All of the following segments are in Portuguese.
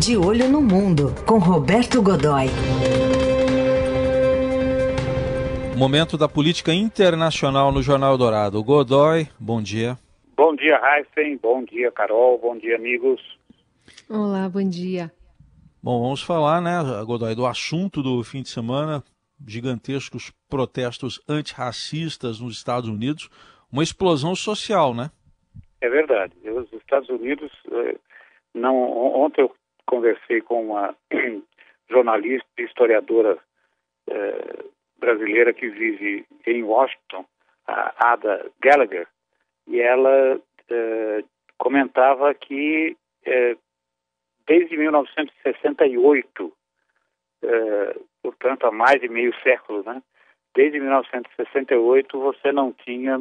De Olho no Mundo, com Roberto Godoy. Momento da política internacional no Jornal Dourado. Godoy, bom dia. Bom dia, Heisen. Bom dia, Carol. Bom dia, amigos. Olá, bom dia. Bom, vamos falar, né, Godoy, do assunto do fim de semana, gigantescos protestos antirracistas nos Estados Unidos, uma explosão social, né? É verdade. Os Estados Unidos, eh, não, ontem eu conversei com uma jornalista e historiadora eh, brasileira que vive em Washington, a Ada Gallagher, e ela eh, comentava que eh, desde 1968, eh, portanto há mais de meio século, né? Desde 1968 você não tinha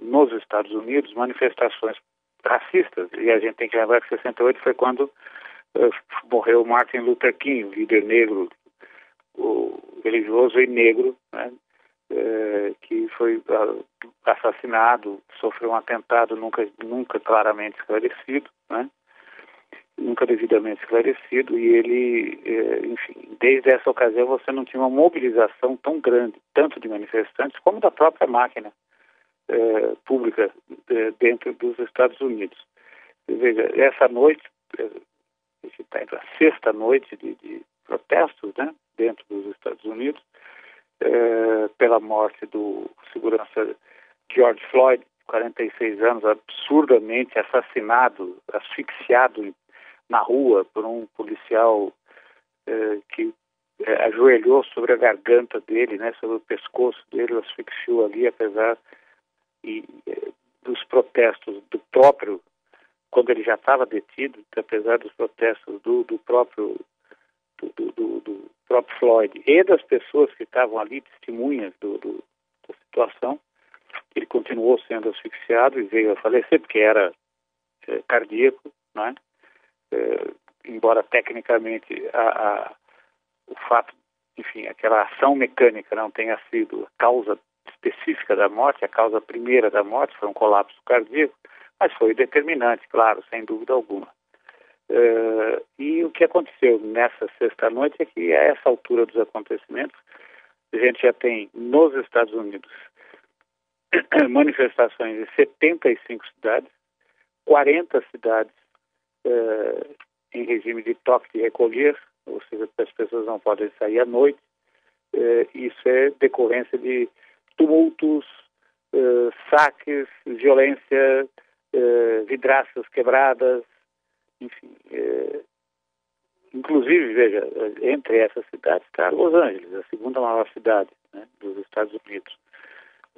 nos Estados Unidos manifestações racistas e a gente tem que lembrar que 68 foi quando morreu Martin Luther King, líder negro, religioso e negro, né, uh, que foi uh, assassinado, sofreu um atentado nunca, nunca claramente esclarecido, né, nunca devidamente esclarecido, e ele, enfim, desde essa ocasião você não tinha uma mobilização tão grande, tanto de manifestantes como da própria máquina pública dentro dos Estados Unidos. Veja, essa noite, está indo a sexta noite de, de, protestos né, dentro dos Estados Unidos, é, pela morte do segurança George Floyd, 46 anos, absurdamente assassinado, asfixiado na rua por um policial é, que é, ajoelhou sobre a garganta dele, né, sobre o pescoço dele, asfixiou ali, apesar e, dos protestos do próprio quando ele já estava detido, apesar dos protestos do, do próprio do, do, do, próprio Floyd e das pessoas que estavam ali testemunhas do, da situação, ele continuou sendo asfixiado e veio a falecer porque era é, cardíaco, né? É, embora tecnicamente a, a, o fato, enfim, aquela ação mecânica não tenha sido a causa específica da morte, a causa primeira da morte foi um colapso cardíaco, mas foi determinante, claro, sem dúvida alguma. Uh, e o que aconteceu nessa sexta-noite é que, a essa altura dos acontecimentos, a gente já tem nos Estados Unidos manifestações em 75 cidades, 40 cidades uh, em regime de toque de recolher, ou seja, as pessoas não podem sair à noite. Uh, isso é decorrência de tumultos, saques, violência eh, vidraças quebradas, enfim. Eh, inclusive, veja, entre essas cidades está Los Angeles, a segunda maior cidade né, dos Estados Unidos.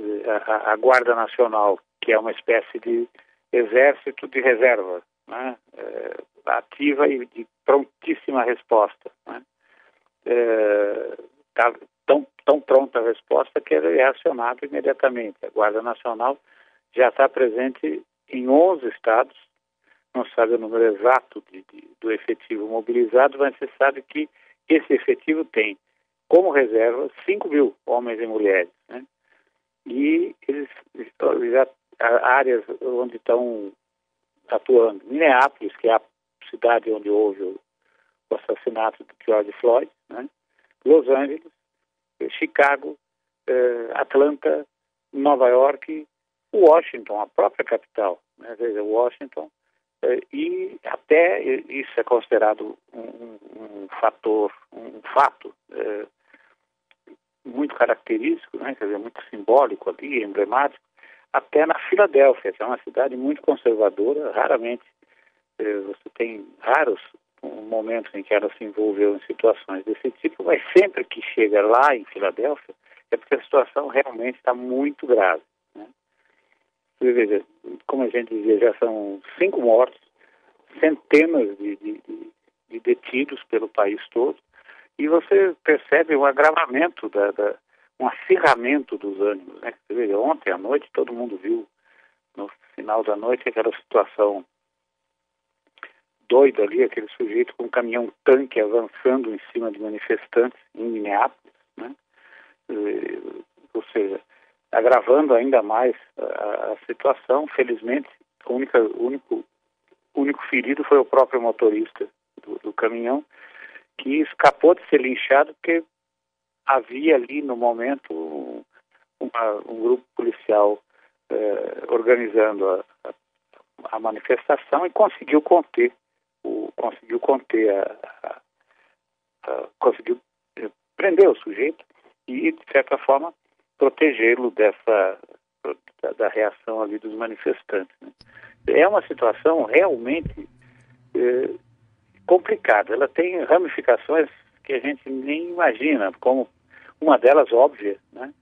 Eh, a, a, Guarda Nacional, que é uma espécie de exército de reserva, né, ativa e de prontíssima resposta. Né, tá tão, tão pronta a resposta que ele é acionado imediatamente. A Guarda Nacional já está presente em 11 estados, não sabe o número exato de, de, do efetivo mobilizado, mas você sabe que esse efetivo tem como reserva 5 mil homens e mulheres. Né? E eles já áreas onde estão atuando. Minneapolis, que é a cidade onde houve o, o assassinato de George Floyd, né? Los Angeles, Chicago, eh, Atlanta, Nova York Washington, a própria capital, né? veja, Washington, eh, e até isso é considerado um, um fator, um fato eh, muito característico, né? quer dizer, muito simbólico ali, emblemático, até na Filadélfia, que é uma cidade muito conservadora, raramente eh, você tem raros momentos em que ela se envolveu em situações desse tipo, mas sempre que chega lá em Filadélfia, é porque a situação realmente está muito grave. Veja, como a gente dizia, já são cinco mortes, centenas de, de, de detidos pelo país todo, e você percebe um agravamento, da, da um acirramento dos ânimos. Né? Veja, ontem à noite todo mundo viu, no final da noite, aquela situação doida ali, aquele sujeito com um caminhão tanque avançando em cima de manifestantes em Minneapolis, né? Ou seja, agravando ainda mais a, a situação. Felizmente, o único, único, único ferido foi o próprio motorista do, do, caminhão, que escapou de ser linchado porque havia ali no momento uma, um grupo policial eh, organizando a, a, a, manifestação e conseguiu conter o, conseguiu conter a, a conseguiu eh, prender o sujeito e de certa forma protegê-lo dessa da, da, reação ali dos manifestantes. Né? É uma situação realmente eh, complicada. Ela tem ramificações que a gente nem imagina, como uma delas óbvia, né?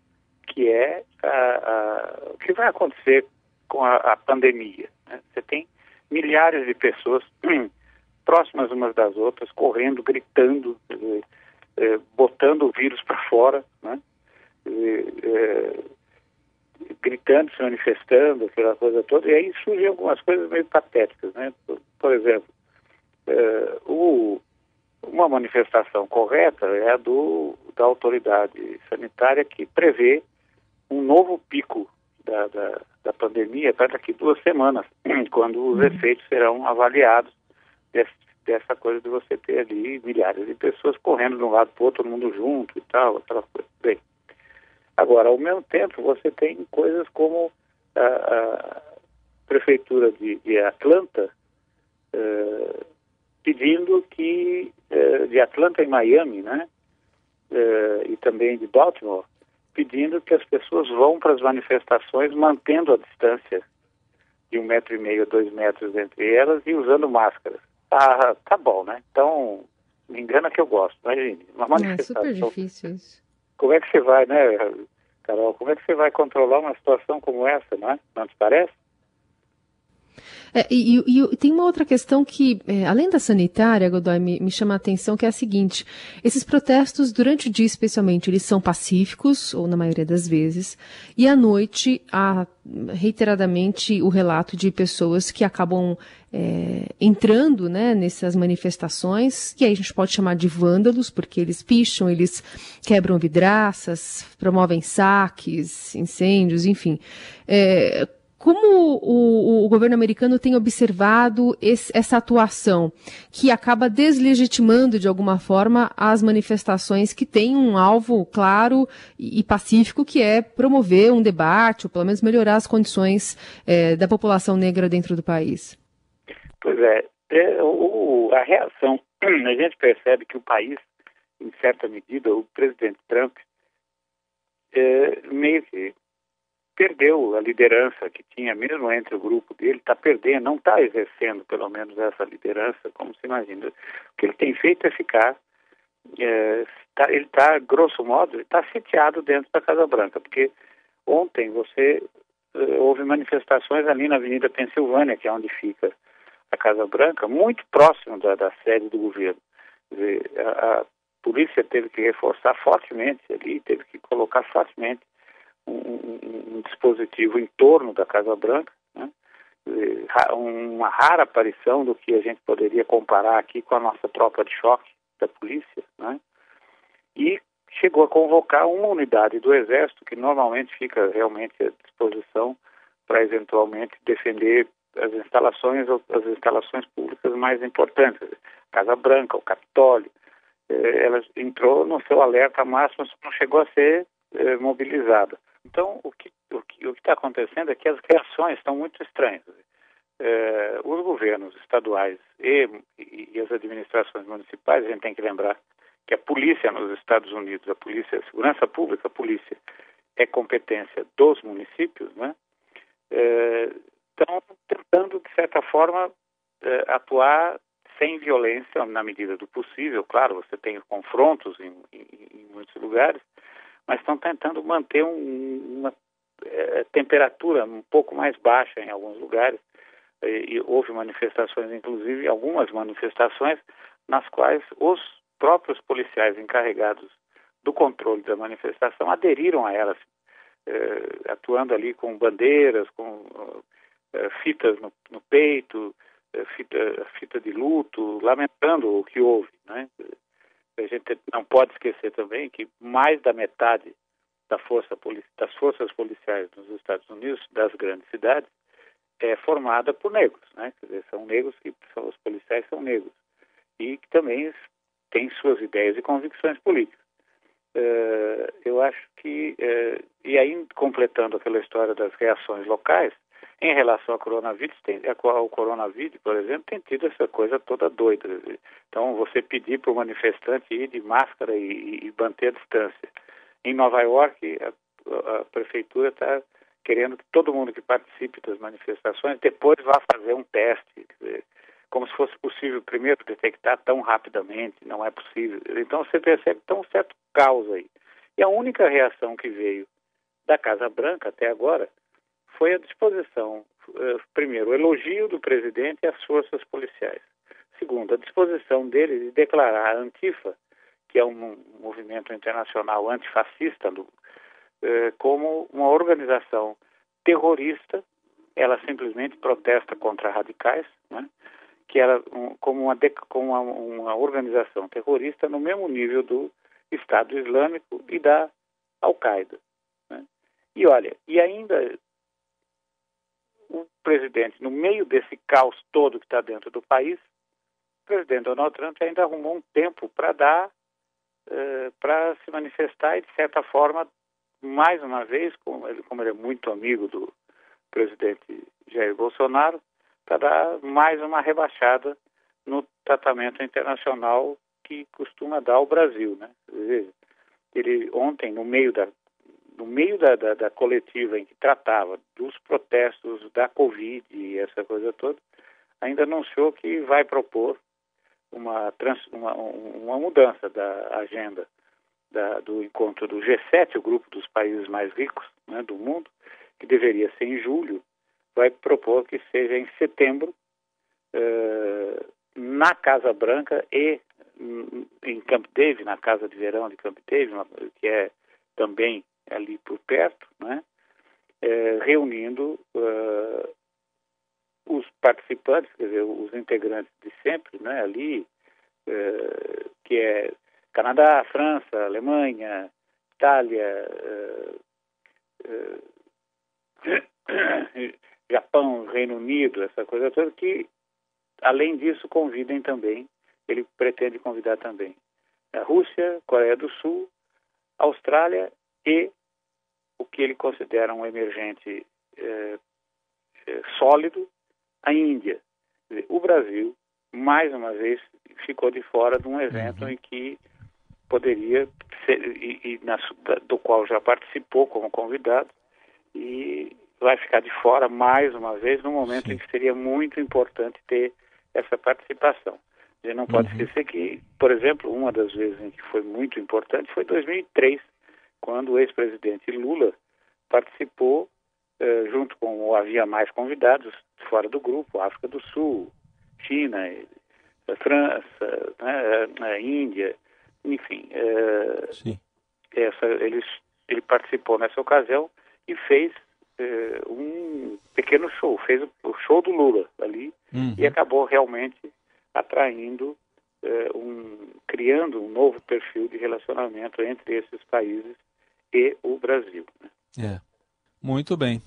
que é a, a, o que vai acontecer com a, a pandemia. Né? Você tem milhares de pessoas próximas umas das outras, correndo, gritando, eh, eh, botando o vírus para fora, né? Eh, gritando, se manifestando, aquela coisa toda, e aí surgem algumas coisas meio patéticas, né? Por, por exemplo, o, uma manifestação correta é a do, da autoridade sanitária que prevê um novo pico da, da, da pandemia para daqui duas semanas, quando os uhum. efeitos serão avaliados desse, dessa coisa de você ter ali milhares de pessoas correndo de um lado para o outro, todo mundo junto e tal, aquela coisa. Bem, agora, ao mesmo tempo, você tem coisas como a, a prefeitura de, de Atlanta uh, pedindo que, uh, de Atlanta e Miami, né, uh, e também de Baltimore, pedindo que as pessoas vão para as manifestações mantendo a distância de um metro e meio, dois metros entre elas e usando máscaras. Ah, tá bom, né? Então, me engana que eu gosto, imagine. Uma manifestação. É super difícil isso. Como é que você vai, né, Carol? Como é que você vai controlar uma situação como essa, não é? Não te parece? É, e, e, tem uma outra questão que, é, além da sanitária, Godoy, me, me, chama a atenção, que é a seguinte: esses protestos, durante o dia especialmente, eles são pacíficos, ou na maioria das vezes, e à noite há reiteradamente o relato de pessoas que acabam é, entrando né, nessas manifestações, que aí a gente pode chamar de vândalos, porque eles picham, eles quebram vidraças, promovem saques, incêndios, enfim. É, como o, o, governo americano tem observado esse, essa atuação que acaba deslegitimando de alguma forma as manifestações que têm um alvo claro e, e pacífico que é promover um debate ou pelo menos melhorar as condições é, da população negra dentro do país? Pois é, é o, a reação a gente percebe que o país, em certa medida, o presidente Trump é, meio que perdeu a liderança que tinha mesmo entre o grupo dele, está perdendo, não está exercendo pelo menos essa liderança, como se imagina. O que ele tem feito é ficar, é, tá, ele está, grosso modo, está sitiado dentro da Casa Branca, porque ontem você é, houve manifestações ali na Avenida Pensilvânia, que é onde fica a Casa Branca, muito próximo da, da sede do governo. Dizer, a, a polícia teve que reforçar fortemente ali, teve que colocar fortemente um, um, dispositivo em torno da Casa Branca, né? uma rara aparição do que a gente poderia comparar aqui com a nossa tropa de choque da polícia, né? e chegou a convocar uma unidade do Exército que normalmente fica realmente à disposição para eventualmente defender as instalações as instalações públicas mais importantes, Casa Branca, o Capitólio. Eh, ela entrou no seu alerta máximo, não chegou a ser eh, mobilizada. Então, o que o que está acontecendo é que as reações estão muito estranhas. É, os governos estaduais e, e, as administrações municipais, a gente tem que lembrar que a polícia nos Estados Unidos, a polícia, a segurança pública, a polícia, é competência dos municípios, né? É, estão tentando, de certa forma, é, atuar sem violência na medida do possível. Claro, você tem confrontos em, em, em muitos lugares, mas estão tentando manter um, temperatura um pouco mais baixa em alguns lugares. E, e houve manifestações, inclusive algumas manifestações, nas quais os próprios policiais encarregados do controle da manifestação aderiram a elas, é, atuando ali com bandeiras, com é, fitas no, no peito, é, fita, fita de luto, lamentando o que houve. Né? A gente não pode esquecer também que mais da metade da força das forças policiais nos Estados Unidos, das grandes cidades, é formada por negros, né? Quer dizer, são negros que são, os policiais são negros. e que também tem suas ideias e convicções políticas. Uh, eu acho que, uh, e aí completando aquela história das reações locais, em relação ao coronavírus, tem, ao coronavírus, por exemplo, tem tido essa coisa toda doida. Então, você pedir para o manifestante ir de máscara e, e, manter a distância. Em Nova York, a, a prefeitura está querendo que todo mundo que participe das manifestações depois vá fazer um teste, dizer, como se fosse possível primeiro detectar tão rapidamente, não é possível. Então você percebe tão certo caos aí. E a única reação que veio da Casa Branca até agora foi a disposição, uh, primeiro, o elogio do presidente às forças policiais. Segundo, a disposição dele de declarar a Antifa, que é um movimento internacional antifascista, do, uh, como uma organização terrorista. Ela simplesmente protesta contra radicais, né? que era um, como, uma, como uma, uma organização terrorista no mesmo nível do Estado Islâmico e da Al-Qaeda. Né? E olha, e ainda o presidente, no meio desse caos todo que está dentro do país, o presidente Donald Trump ainda arrumou um tempo para dar, uh, para se manifestar e, de certa forma, mais uma vez, como ele, como ele é muito amigo do presidente Jair Bolsonaro, para dar mais uma rebaixada no tratamento internacional que costuma dar ao Brasil, né? Ele ontem, no meio da no meio da, da, da, coletiva em que tratava dos protestos da Covid e essa coisa toda, ainda anunciou que vai propor uma, trans, uma, uma mudança da agenda da, do encontro do G7, o grupo dos países mais ricos né, do mundo, que deveria ser em julho, vai propor que seja em setembro, uh, na Casa Branca e em Camp David, na Casa de Verão de Camp David, que é também ali por perto, né? É, reunindo uh, os participantes, quer dizer, os integrantes de sempre, né? ali, uh, que é Canadá, França, Alemanha, Itália, uh, Japão, Reino Unido, essa coisa toda, que, além disso, convidem também, ele pretende convidar também a Rússia, Coreia do Sul, Austrália e o que ele considera um emergente sólido, a Índia. O Brasil, mais uma vez, ficou de fora de um evento uhum. em que poderia ser, e, e na, do qual já participou como convidado, e vai ficar de fora mais uma vez no momento Sim. em que seria muito importante ter essa participação. A gente não pode uhum. esquecer que, por exemplo, uma das vezes em que foi muito importante foi 2003, quando o ex-presidente Lula participou, eh, junto com havia mais convidados fora do grupo, África do Sul, China, a França, né, a Índia, enfim. Eh, essa, eles, ele participou nessa ocasião e fez eh, um pequeno show, fez o show do Lula ali uhum. e acabou realmente atraindo um, criando um novo perfil de relacionamento entre esses países e o Brasil. Né? É, muito bem.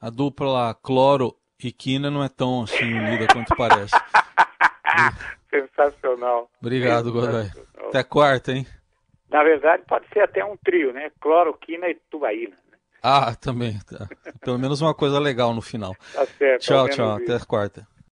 A dupla cloro e quina não é tão assim unida quanto parece. Sensacional. Obrigado, Godoy. Até quarta, hein? Na verdade, pode ser até um trio, né? Cloroquina e tubaína. Né? Ah, também. Tá. Pelo menos uma coisa legal no final. Tá certo. Tchau, tchau. Até quarta.